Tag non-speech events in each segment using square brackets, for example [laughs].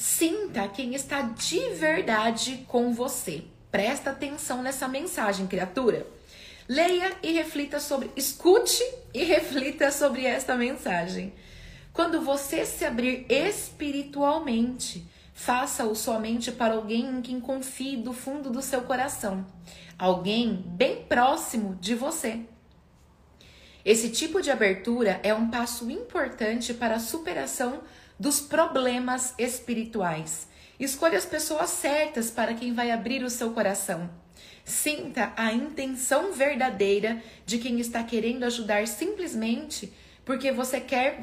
Sinta quem está de verdade com você. Presta atenção nessa mensagem, criatura. Leia e reflita sobre, escute e [laughs] reflita sobre esta mensagem. Quando você se abrir espiritualmente, faça-o somente para alguém em quem confie do fundo do seu coração, alguém bem próximo de você. Esse tipo de abertura é um passo importante para a superação dos problemas espirituais. Escolha as pessoas certas para quem vai abrir o seu coração. Sinta a intenção verdadeira de quem está querendo ajudar simplesmente porque você quer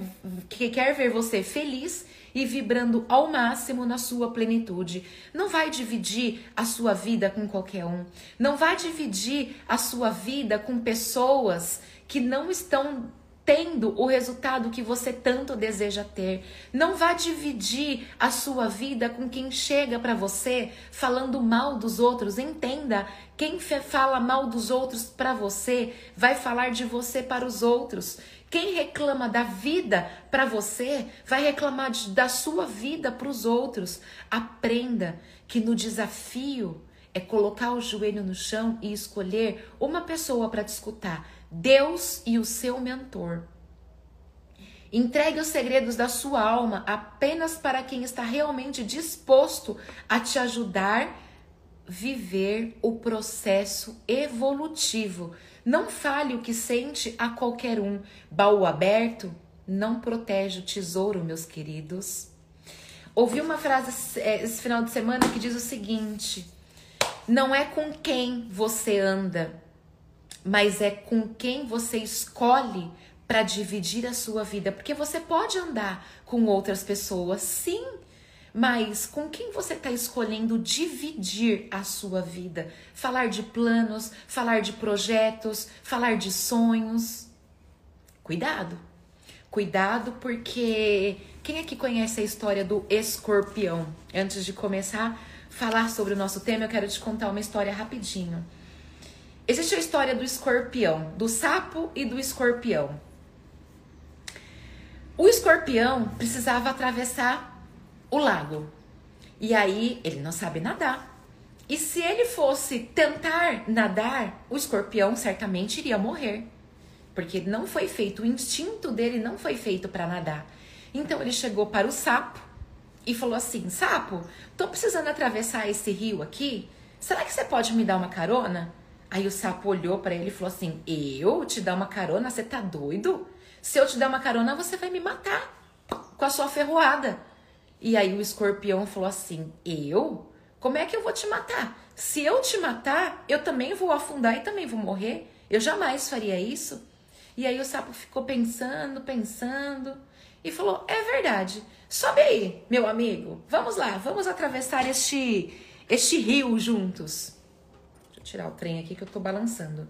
que quer ver você feliz e vibrando ao máximo na sua plenitude. Não vai dividir a sua vida com qualquer um. Não vai dividir a sua vida com pessoas que não estão tendo o resultado que você tanto deseja ter. Não vá dividir a sua vida com quem chega para você falando mal dos outros. Entenda, quem fala mal dos outros para você vai falar de você para os outros. Quem reclama da vida para você vai reclamar de, da sua vida para os outros. Aprenda que no desafio é colocar o joelho no chão e escolher uma pessoa para te escutar Deus e o seu mentor. Entregue os segredos da sua alma apenas para quem está realmente disposto a te ajudar viver o processo evolutivo. Não fale o que sente a qualquer um. Baú aberto não protege o tesouro, meus queridos. Ouvi uma frase é, esse final de semana que diz o seguinte: Não é com quem você anda, mas é com quem você escolhe para dividir a sua vida, porque você pode andar com outras pessoas, sim, mas com quem você está escolhendo dividir a sua vida? Falar de planos, falar de projetos, falar de sonhos. Cuidado, cuidado, porque quem aqui conhece a história do escorpião? Antes de começar a falar sobre o nosso tema, eu quero te contar uma história rapidinho. Existe a história do escorpião, do sapo e do escorpião. O escorpião precisava atravessar o lago. E aí ele não sabe nadar. E se ele fosse tentar nadar, o escorpião certamente iria morrer. Porque não foi feito, o instinto dele não foi feito para nadar. Então ele chegou para o sapo e falou assim: Sapo, tô precisando atravessar esse rio aqui. Será que você pode me dar uma carona? Aí o sapo olhou para ele e falou assim: Eu te dar uma carona? Você tá doido? Se eu te dar uma carona, você vai me matar com a sua ferroada. E aí o escorpião falou assim: Eu? Como é que eu vou te matar? Se eu te matar, eu também vou afundar e também vou morrer. Eu jamais faria isso. E aí o sapo ficou pensando, pensando e falou: É verdade. Sobe aí, meu amigo. Vamos lá, vamos atravessar este este rio juntos tirar o trem aqui que eu tô balançando.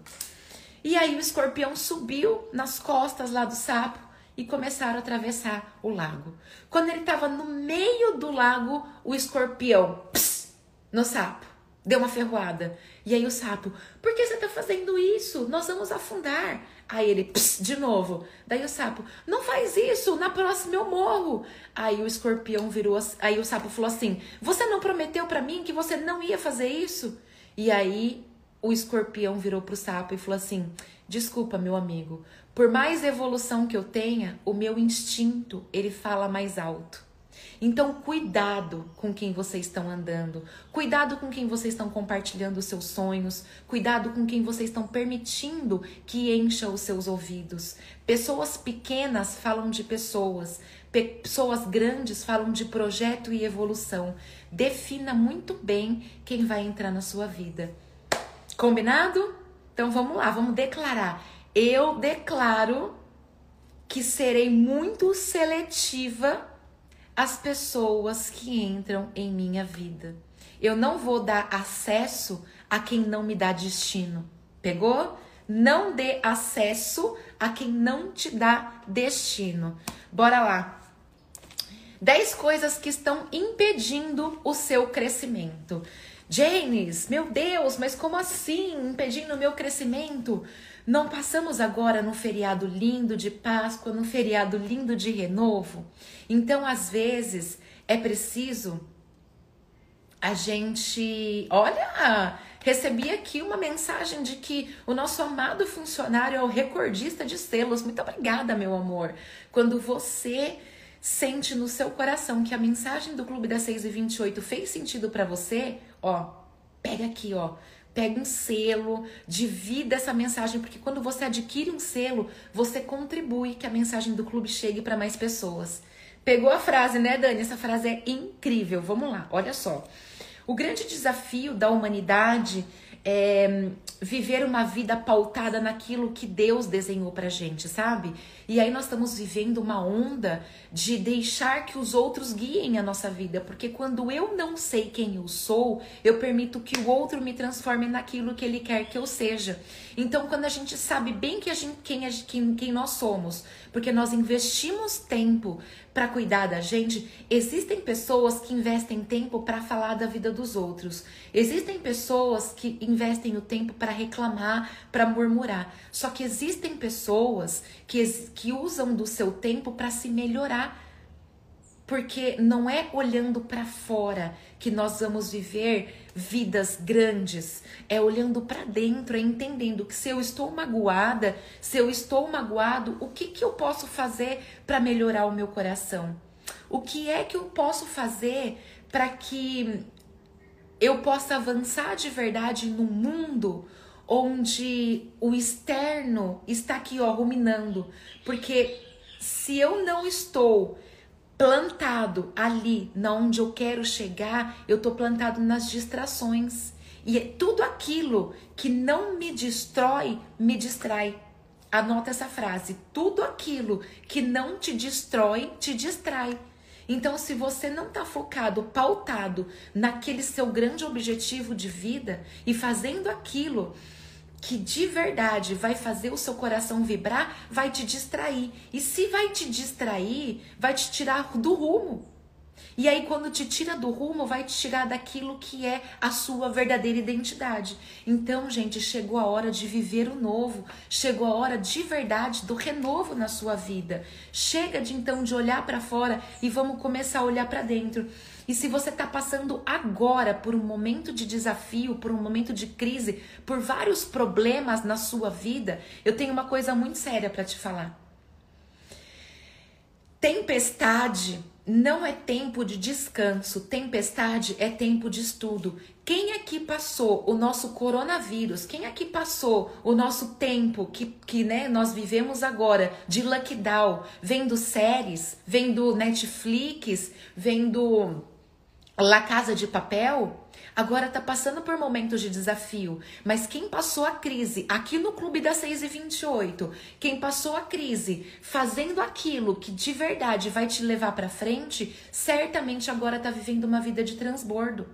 E aí o escorpião subiu nas costas lá do sapo e começaram a atravessar o lago. Quando ele estava no meio do lago, o escorpião pss, no sapo deu uma ferroada. E aí o sapo, por que você está fazendo isso? Nós vamos afundar. Aí ele, pss, de novo. Daí o sapo, não faz isso, na próxima eu morro. Aí o escorpião virou, aí o sapo falou assim: Você não prometeu para mim que você não ia fazer isso? E aí o escorpião virou pro sapo e falou assim: Desculpa, meu amigo, por mais evolução que eu tenha, o meu instinto ele fala mais alto. Então, cuidado com quem vocês estão andando, cuidado com quem vocês estão compartilhando os seus sonhos, cuidado com quem vocês estão permitindo que encha os seus ouvidos. Pessoas pequenas falam de pessoas, pessoas grandes falam de projeto e evolução. Defina muito bem quem vai entrar na sua vida. Combinado? Então vamos lá, vamos declarar. Eu declaro que serei muito seletiva às pessoas que entram em minha vida. Eu não vou dar acesso a quem não me dá destino. Pegou? Não dê acesso a quem não te dá destino. Bora lá. 10 coisas que estão impedindo o seu crescimento. James, meu Deus, mas como assim? Impedindo o meu crescimento? Não passamos agora num feriado lindo de Páscoa, num feriado lindo de renovo? Então, às vezes, é preciso a gente. Olha, recebi aqui uma mensagem de que o nosso amado funcionário é o recordista de selos. Muito obrigada, meu amor. Quando você sente no seu coração que a mensagem do Clube das 6 e 28 fez sentido para você, ó, pega aqui, ó. Pega um selo, divida essa mensagem, porque quando você adquire um selo, você contribui que a mensagem do clube chegue para mais pessoas. Pegou a frase, né, Dani? Essa frase é incrível. Vamos lá, olha só. O grande desafio da humanidade é viver uma vida pautada naquilo que Deus desenhou pra gente, sabe? E aí nós estamos vivendo uma onda de deixar que os outros guiem a nossa vida, porque quando eu não sei quem eu sou, eu permito que o outro me transforme naquilo que ele quer que eu seja. Então, quando a gente sabe bem que a gente, quem, a, quem, quem nós somos, porque nós investimos tempo para cuidar da gente, existem pessoas que investem tempo para falar da vida dos outros. Existem pessoas que investem o tempo para reclamar, para murmurar. Só que existem pessoas que, que usam do seu tempo para se melhorar. Porque não é olhando para fora que nós vamos viver vidas grandes, é olhando para dentro, é entendendo que se eu estou magoada, se eu estou magoado, o que, que eu posso fazer para melhorar o meu coração? O que é que eu posso fazer para que eu possa avançar de verdade no mundo onde o externo está aqui, ó, ruminando? Porque se eu não estou plantado ali, na onde eu quero chegar, eu tô plantado nas distrações. E é tudo aquilo que não me destrói, me distrai. Anota essa frase: tudo aquilo que não te destrói, te distrai. Então, se você não está focado, pautado naquele seu grande objetivo de vida e fazendo aquilo que de verdade vai fazer o seu coração vibrar, vai te distrair. E se vai te distrair, vai te tirar do rumo. E aí, quando te tira do rumo, vai te tirar daquilo que é a sua verdadeira identidade. Então, gente, chegou a hora de viver o novo. Chegou a hora de verdade do renovo na sua vida. Chega de então de olhar para fora e vamos começar a olhar para dentro. E se você está passando agora por um momento de desafio, por um momento de crise, por vários problemas na sua vida, eu tenho uma coisa muito séria para te falar. Tempestade não é tempo de descanso, tempestade é tempo de estudo. Quem aqui passou o nosso coronavírus? Quem aqui passou o nosso tempo que, que né, nós vivemos agora de lockdown, vendo séries, vendo Netflix, vendo La Casa de Papel agora está passando por momentos de desafio, mas quem passou a crise aqui no Clube das 6 e 28, quem passou a crise fazendo aquilo que de verdade vai te levar para frente, certamente agora está vivendo uma vida de transbordo.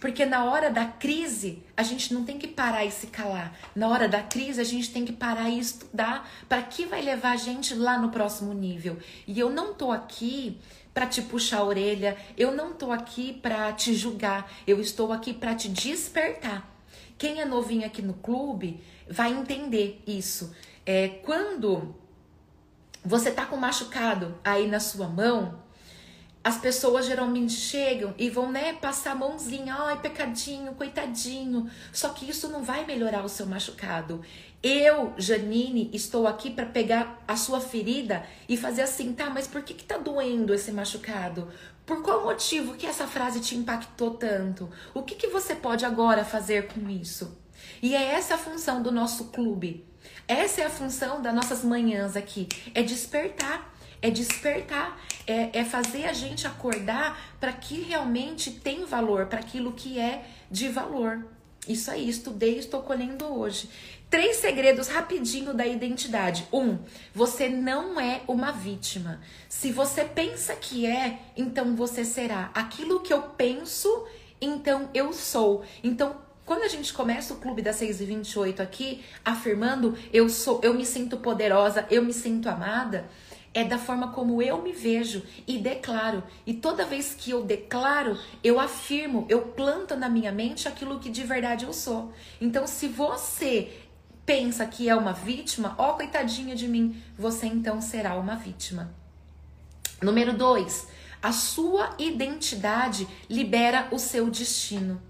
Porque na hora da crise, a gente não tem que parar e se calar. Na hora da crise, a gente tem que parar e estudar para que vai levar a gente lá no próximo nível. E eu não tô aqui para te puxar a orelha, eu não tô aqui para te julgar, eu estou aqui para te despertar. Quem é novinho aqui no clube vai entender isso. É quando você tá com machucado aí na sua mão, as pessoas geralmente chegam e vão, né, passar a mãozinha, ai, pecadinho, coitadinho. Só que isso não vai melhorar o seu machucado. Eu, Janine, estou aqui para pegar a sua ferida e fazer assim, tá, mas por que que tá doendo esse machucado? Por qual motivo que essa frase te impactou tanto? O que que você pode agora fazer com isso? E é essa a função do nosso clube. Essa é a função das nossas manhãs aqui, é despertar é despertar, é, é fazer a gente acordar para que realmente tem valor, para aquilo que é de valor. Isso aí, estudei, estou colhendo hoje. Três segredos rapidinho da identidade. Um, você não é uma vítima. Se você pensa que é, então você será. Aquilo que eu penso, então eu sou. Então, quando a gente começa o clube das 6 e 28 aqui, afirmando eu sou, eu me sinto poderosa, eu me sinto amada, é da forma como eu me vejo e declaro. E toda vez que eu declaro, eu afirmo, eu planto na minha mente aquilo que de verdade eu sou. Então, se você pensa que é uma vítima, ó, coitadinha de mim, você então será uma vítima. Número dois, A sua identidade libera o seu destino.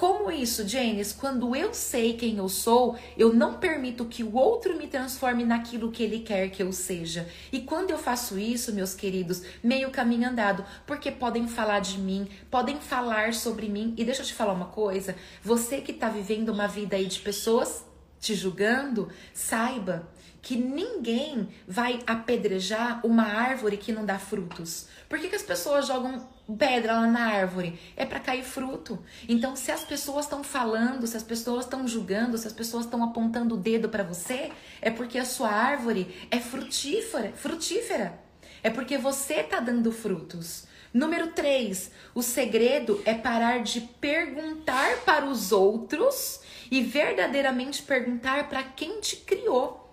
Como isso, Janis? Quando eu sei quem eu sou, eu não permito que o outro me transforme naquilo que ele quer que eu seja. E quando eu faço isso, meus queridos, meio caminho andado, porque podem falar de mim, podem falar sobre mim. E deixa eu te falar uma coisa: você que está vivendo uma vida aí de pessoas te julgando, saiba que ninguém vai apedrejar uma árvore que não dá frutos. Por que, que as pessoas jogam pedra lá na árvore? É para cair fruto. Então, se as pessoas estão falando, se as pessoas estão julgando, se as pessoas estão apontando o dedo para você, é porque a sua árvore é frutífera, frutífera. É porque você está dando frutos. Número 3, o segredo é parar de perguntar para os outros e verdadeiramente perguntar para quem te criou.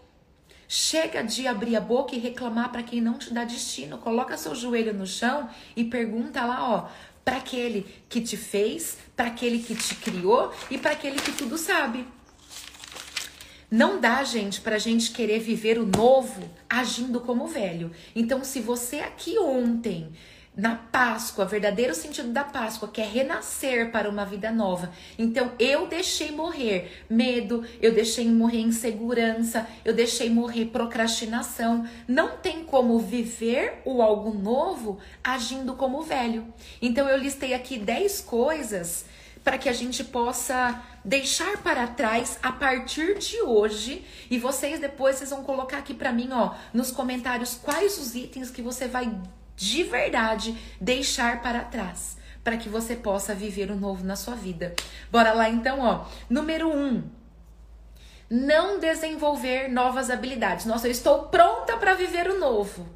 Chega de abrir a boca e reclamar para quem não te dá destino. Coloca seu joelho no chão e pergunta lá, ó, para aquele que te fez, para aquele que te criou e para aquele que tudo sabe. Não dá, gente, pra gente querer viver o novo agindo como o velho. Então, se você aqui ontem na Páscoa, verdadeiro sentido da Páscoa, que é renascer para uma vida nova. Então eu deixei morrer medo, eu deixei morrer insegurança, eu deixei morrer procrastinação. Não tem como viver o algo novo agindo como velho. Então eu listei aqui 10 coisas para que a gente possa deixar para trás a partir de hoje e vocês depois vocês vão colocar aqui para mim, ó, nos comentários quais os itens que você vai de verdade deixar para trás, para que você possa viver o novo na sua vida. Bora lá então, ó. Número um, não desenvolver novas habilidades. Nossa, eu estou pronta para viver o novo.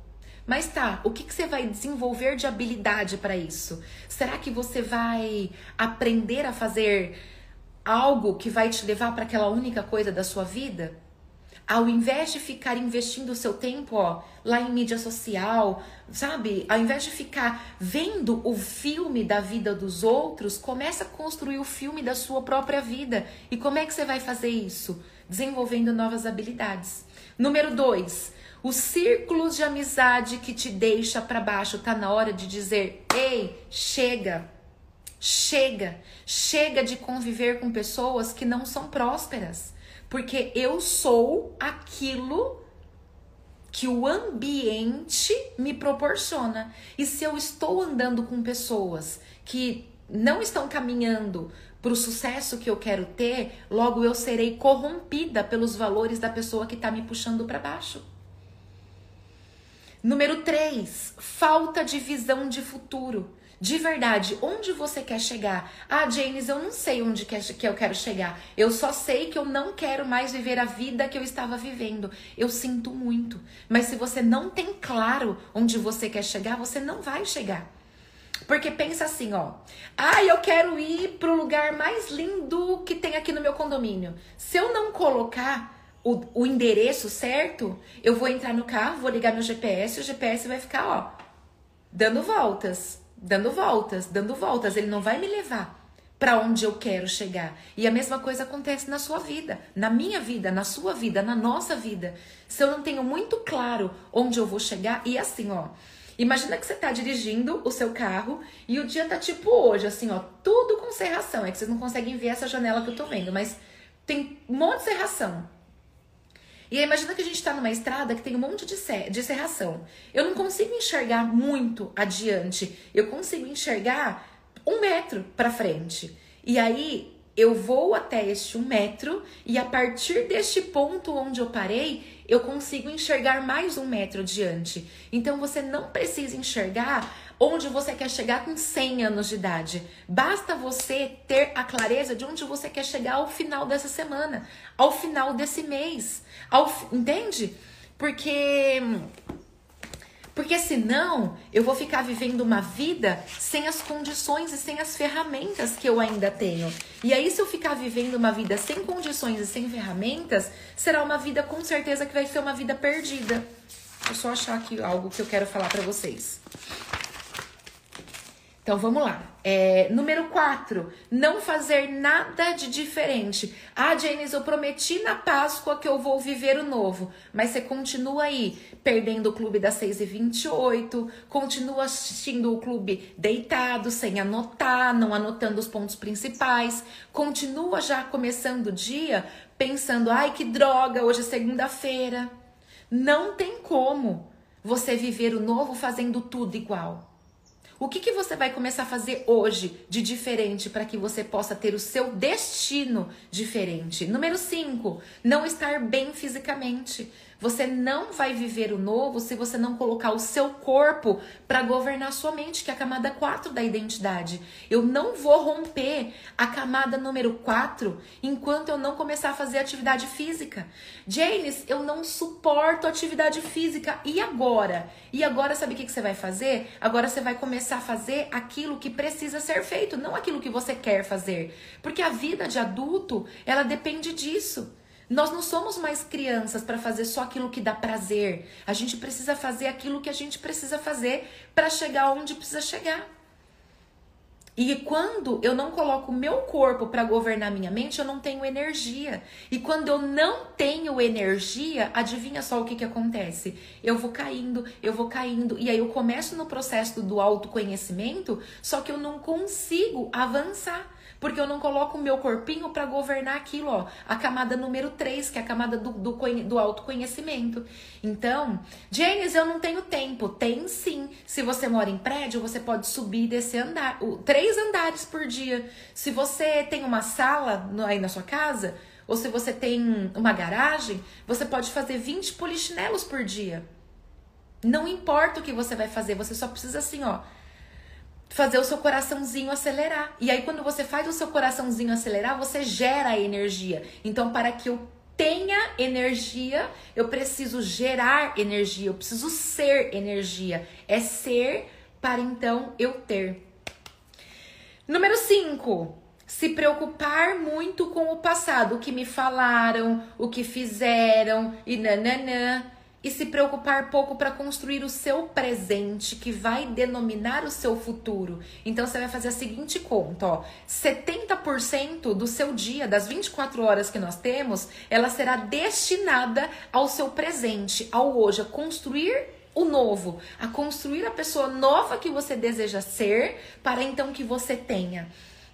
Mas tá, o que, que você vai desenvolver de habilidade para isso? Será que você vai aprender a fazer algo que vai te levar para aquela única coisa da sua vida? Ao invés de ficar investindo o seu tempo, ó, lá em mídia social, sabe? Ao invés de ficar vendo o filme da vida dos outros, começa a construir o filme da sua própria vida. E como é que você vai fazer isso? Desenvolvendo novas habilidades. Número dois, os círculos de amizade que te deixa para baixo. Tá na hora de dizer: "Ei, chega". Chega, chega de conviver com pessoas que não são prósperas porque eu sou aquilo que o ambiente me proporciona. E se eu estou andando com pessoas que não estão caminhando para o sucesso que eu quero ter, logo eu serei corrompida pelos valores da pessoa que está me puxando para baixo. Número 3, falta de visão de futuro. De verdade, onde você quer chegar? Ah, James, eu não sei onde que eu quero chegar. Eu só sei que eu não quero mais viver a vida que eu estava vivendo. Eu sinto muito. Mas se você não tem claro onde você quer chegar, você não vai chegar. Porque pensa assim, ó. Ah, eu quero ir pro lugar mais lindo que tem aqui no meu condomínio. Se eu não colocar o, o endereço certo, eu vou entrar no carro, vou ligar meu GPS, o GPS vai ficar, ó, dando voltas dando voltas, dando voltas. Ele não vai me levar para onde eu quero chegar. E a mesma coisa acontece na sua vida, na minha vida, na sua vida, na nossa vida. Se eu não tenho muito claro onde eu vou chegar, e assim, ó. Imagina que você tá dirigindo o seu carro e o dia tá tipo hoje, assim, ó, tudo com serração. É que vocês não conseguem ver essa janela que eu tô vendo, mas tem um monte de serração. E aí, imagina que a gente está numa estrada que tem um monte de, de serração. Eu não consigo enxergar muito adiante. Eu consigo enxergar um metro para frente. E aí eu vou até este um metro e a partir deste ponto onde eu parei, eu consigo enxergar mais um metro adiante. Então você não precisa enxergar onde você quer chegar com 100 anos de idade. Basta você ter a clareza de onde você quer chegar ao final dessa semana, ao final desse mês. Ao, entende? Porque porque senão eu vou ficar vivendo uma vida sem as condições e sem as ferramentas que eu ainda tenho. E aí, se eu ficar vivendo uma vida sem condições e sem ferramentas, será uma vida com certeza que vai ser uma vida perdida. Deixa eu só achar aqui algo que eu quero falar para vocês. Então vamos lá. É, número 4, não fazer nada de diferente. Ah, Janis, eu prometi na Páscoa que eu vou viver o novo, mas você continua aí perdendo o clube das 6 e 28, continua assistindo o clube deitado, sem anotar, não anotando os pontos principais, continua já começando o dia pensando, ai que droga, hoje é segunda-feira. Não tem como você viver o novo fazendo tudo igual. O que, que você vai começar a fazer hoje de diferente para que você possa ter o seu destino diferente? Número 5, não estar bem fisicamente. Você não vai viver o novo se você não colocar o seu corpo para governar sua mente, que é a camada 4 da identidade. Eu não vou romper a camada número 4 enquanto eu não começar a fazer atividade física. James, eu não suporto atividade física. E agora? E agora, sabe o que, que você vai fazer? Agora você vai começar a fazer aquilo que precisa ser feito, não aquilo que você quer fazer. Porque a vida de adulto, ela depende disso. Nós não somos mais crianças para fazer só aquilo que dá prazer. A gente precisa fazer aquilo que a gente precisa fazer para chegar onde precisa chegar. E quando eu não coloco o meu corpo para governar minha mente, eu não tenho energia. E quando eu não tenho energia, adivinha só o que, que acontece? Eu vou caindo, eu vou caindo. E aí eu começo no processo do autoconhecimento, só que eu não consigo avançar porque eu não coloco o meu corpinho para governar aquilo, ó, a camada número 3, que é a camada do, do, do autoconhecimento. Então, James, eu não tenho tempo. Tem sim. Se você mora em prédio, você pode subir e descer andar, três andares por dia. Se você tem uma sala aí na sua casa, ou se você tem uma garagem, você pode fazer 20 polichinelos por dia. Não importa o que você vai fazer, você só precisa assim, ó, fazer o seu coraçãozinho acelerar. E aí, quando você faz o seu coraçãozinho acelerar, você gera energia. Então, para que eu tenha energia, eu preciso gerar energia, eu preciso ser energia. É ser para então eu ter. Número 5. Se preocupar muito com o passado, o que me falaram, o que fizeram e nananã e se preocupar pouco para construir o seu presente, que vai denominar o seu futuro. Então você vai fazer a seguinte conta, ó: 70% do seu dia, das 24 horas que nós temos, ela será destinada ao seu presente, ao hoje, a construir o novo, a construir a pessoa nova que você deseja ser, para então que você tenha.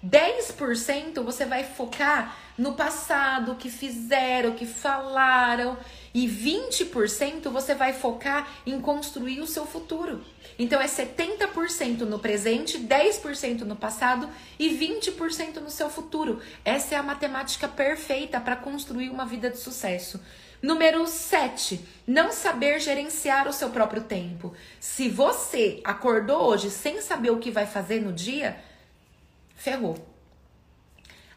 10% você vai focar no passado, o que fizeram, o que falaram, e 20% você vai focar em construir o seu futuro. Então é 70% no presente, 10% no passado e 20% no seu futuro. Essa é a matemática perfeita para construir uma vida de sucesso. Número 7, não saber gerenciar o seu próprio tempo. Se você acordou hoje sem saber o que vai fazer no dia, ferrou.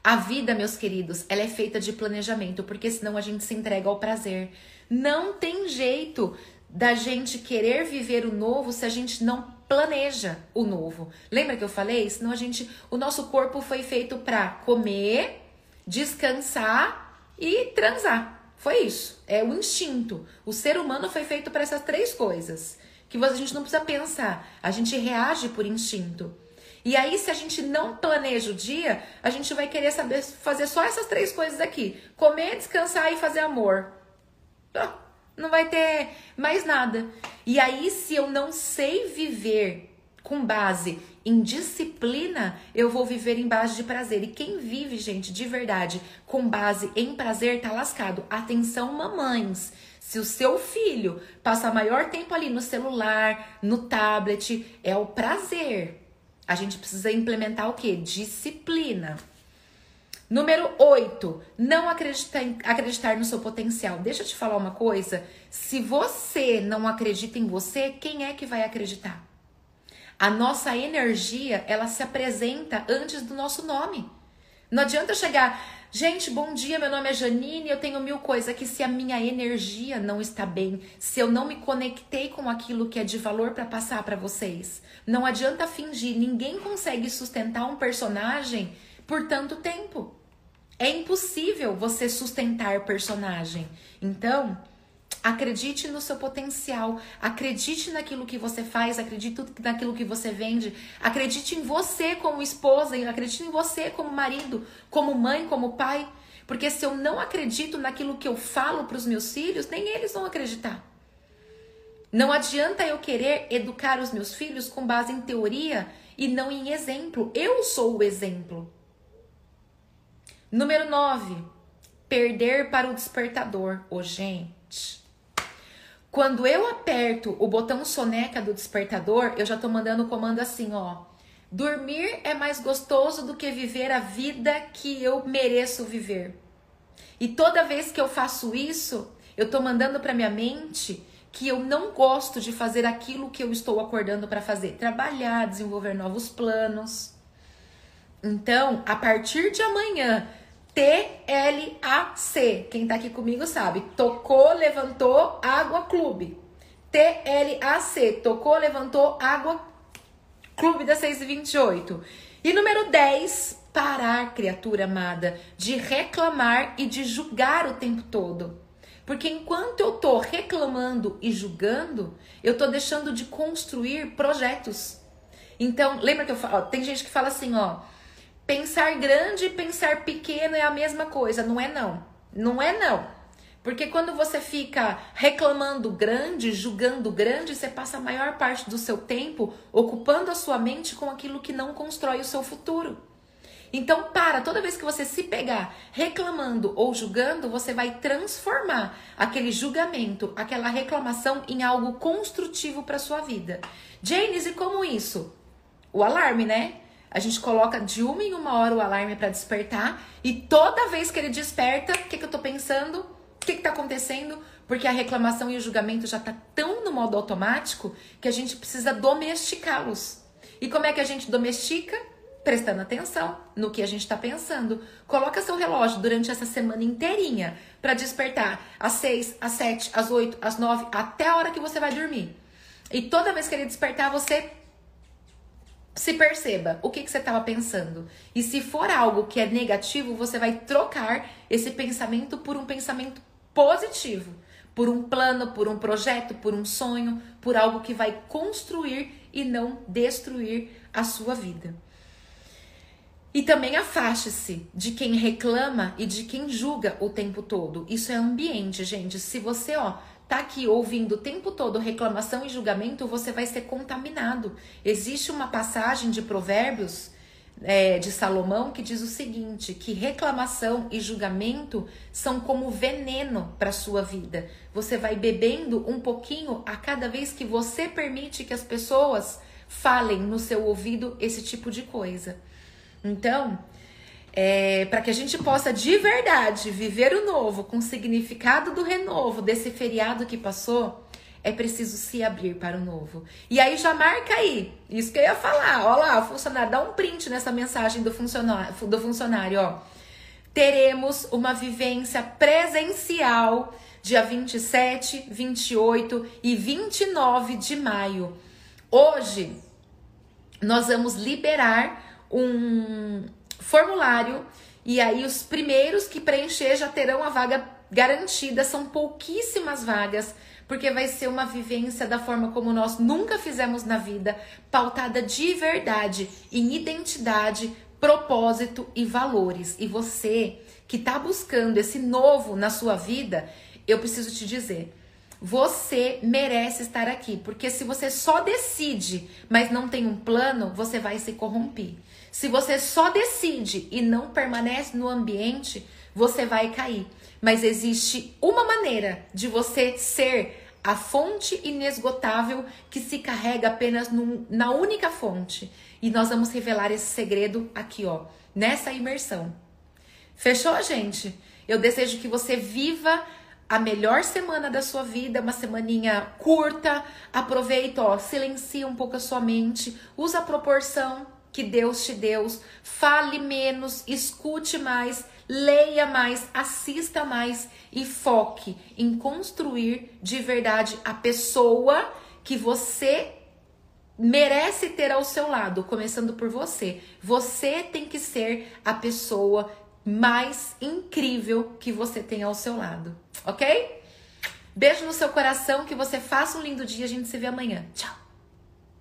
A vida, meus queridos, ela é feita de planejamento, porque senão a gente se entrega ao prazer. Não tem jeito da gente querer viver o novo se a gente não planeja o novo. Lembra que eu falei? Senão a gente, o nosso corpo foi feito para comer, descansar e transar. Foi isso. É o instinto. O ser humano foi feito para essas três coisas. Que a gente não precisa pensar. A gente reage por instinto. E aí, se a gente não planeja o dia, a gente vai querer saber fazer só essas três coisas aqui: comer, descansar e fazer amor. Não vai ter mais nada. E aí, se eu não sei viver com base em disciplina, eu vou viver em base de prazer. E quem vive, gente, de verdade, com base em prazer, tá lascado. Atenção, mamães. Se o seu filho passa maior tempo ali no celular, no tablet, é o prazer. A gente precisa implementar o que? Disciplina. Número 8, não acreditar, acreditar no seu potencial. Deixa eu te falar uma coisa. Se você não acredita em você, quem é que vai acreditar? A nossa energia, ela se apresenta antes do nosso nome. Não adianta chegar, gente, bom dia, meu nome é Janine, eu tenho mil coisas que se a minha energia não está bem, se eu não me conectei com aquilo que é de valor para passar para vocês, não adianta fingir, ninguém consegue sustentar um personagem por tanto tempo. É impossível você sustentar personagem. Então, Acredite no seu potencial, acredite naquilo que você faz, acredite naquilo que você vende, acredite em você como esposa, acredite em você como marido, como mãe, como pai. Porque se eu não acredito naquilo que eu falo para os meus filhos, nem eles vão acreditar. Não adianta eu querer educar os meus filhos com base em teoria e não em exemplo. Eu sou o exemplo. Número 9. Perder para o despertador. Ô, oh, gente. Quando eu aperto o botão soneca do despertador, eu já tô mandando o comando assim, ó. Dormir é mais gostoso do que viver a vida que eu mereço viver. E toda vez que eu faço isso, eu tô mandando para minha mente que eu não gosto de fazer aquilo que eu estou acordando para fazer, trabalhar, desenvolver novos planos. Então, a partir de amanhã, TLAC. Quem tá aqui comigo sabe. Tocou, levantou, água clube. TLAC. Tocou, levantou, água clube da 628. E número 10, parar, criatura amada, de reclamar e de julgar o tempo todo. Porque enquanto eu tô reclamando e julgando, eu tô deixando de construir projetos. Então, lembra que eu falo, tem gente que fala assim, ó, Pensar grande e pensar pequeno é a mesma coisa. Não é não. Não é não. Porque quando você fica reclamando grande, julgando grande, você passa a maior parte do seu tempo ocupando a sua mente com aquilo que não constrói o seu futuro. Então, para, toda vez que você se pegar reclamando ou julgando, você vai transformar aquele julgamento, aquela reclamação em algo construtivo para sua vida. Janes, e como isso? O alarme, né? A gente coloca de uma em uma hora o alarme para despertar e toda vez que ele desperta, o que, que eu tô pensando? O que, que tá acontecendo? Porque a reclamação e o julgamento já tá tão no modo automático que a gente precisa domesticá-los. E como é que a gente domestica? Prestando atenção no que a gente está pensando. Coloca seu relógio durante essa semana inteirinha para despertar às seis, às sete, às oito, às nove, até a hora que você vai dormir. E toda vez que ele despertar, você se perceba o que, que você estava pensando. E se for algo que é negativo, você vai trocar esse pensamento por um pensamento positivo. Por um plano, por um projeto, por um sonho, por algo que vai construir e não destruir a sua vida. E também afaste-se de quem reclama e de quem julga o tempo todo. Isso é ambiente, gente. Se você, ó, tá aqui ouvindo o tempo todo reclamação e julgamento, você vai ser contaminado. Existe uma passagem de Provérbios é, de Salomão que diz o seguinte: que reclamação e julgamento são como veneno para sua vida. Você vai bebendo um pouquinho a cada vez que você permite que as pessoas falem no seu ouvido esse tipo de coisa. Então, é, para que a gente possa de verdade viver o novo com o significado do renovo desse feriado que passou, é preciso se abrir para o novo. E aí já marca aí, isso que eu ia falar. Ó lá, funcionário, dá um print nessa mensagem do funcionário, do funcionário, ó. Teremos uma vivência presencial dia 27, 28 e 29 de maio. Hoje nós vamos liberar um, formulário e aí os primeiros que preencher já terão a vaga garantida. São pouquíssimas vagas, porque vai ser uma vivência da forma como nós nunca fizemos na vida, pautada de verdade em identidade, propósito e valores. E você que está buscando esse novo na sua vida, eu preciso te dizer, você merece estar aqui, porque se você só decide, mas não tem um plano, você vai se corromper. Se você só decide e não permanece no ambiente, você vai cair. Mas existe uma maneira de você ser a fonte inesgotável que se carrega apenas num, na única fonte. E nós vamos revelar esse segredo aqui, ó, nessa imersão. Fechou, gente? Eu desejo que você viva a melhor semana da sua vida, uma semaninha curta. Aproveita, ó, silencia um pouco a sua mente, usa a proporção que Deus te deu. Fale menos, escute mais, leia mais, assista mais e foque em construir de verdade a pessoa que você merece ter ao seu lado, começando por você. Você tem que ser a pessoa mais incrível que você tem ao seu lado, ok? Beijo no seu coração, que você faça um lindo dia. A gente se vê amanhã. Tchau.